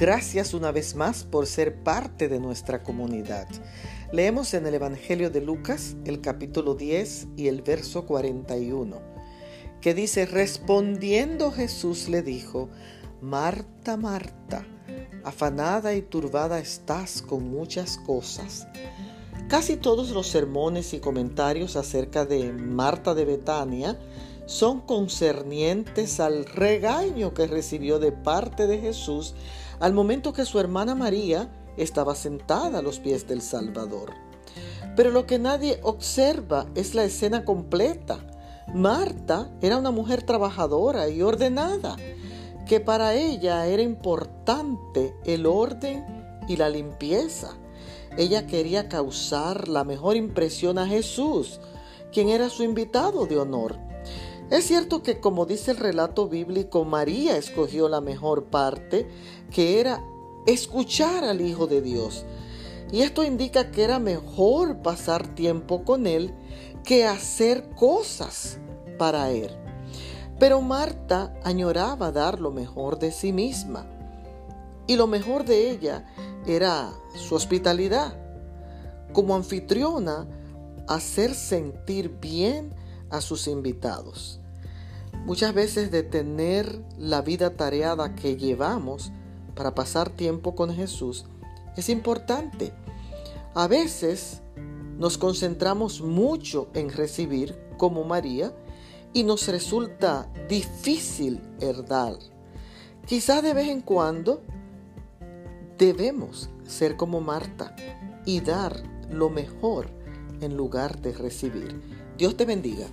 Gracias una vez más por ser parte de nuestra comunidad. Leemos en el Evangelio de Lucas el capítulo 10 y el verso 41, que dice, respondiendo Jesús le dijo, Marta, Marta, afanada y turbada estás con muchas cosas. Casi todos los sermones y comentarios acerca de Marta de Betania son concernientes al regaño que recibió de parte de Jesús al momento que su hermana María estaba sentada a los pies del Salvador. Pero lo que nadie observa es la escena completa. Marta era una mujer trabajadora y ordenada, que para ella era importante el orden y la limpieza. Ella quería causar la mejor impresión a Jesús, quien era su invitado de honor. Es cierto que, como dice el relato bíblico, María escogió la mejor parte, que era escuchar al Hijo de Dios. Y esto indica que era mejor pasar tiempo con Él que hacer cosas para Él. Pero Marta añoraba dar lo mejor de sí misma. Y lo mejor de ella era su hospitalidad. Como anfitriona, hacer sentir bien a sus invitados. Muchas veces de tener la vida tareada que llevamos para pasar tiempo con Jesús es importante. A veces nos concentramos mucho en recibir como María y nos resulta difícil herdar. Quizá de vez en cuando debemos ser como Marta y dar lo mejor en lugar de recibir. Dios te bendiga.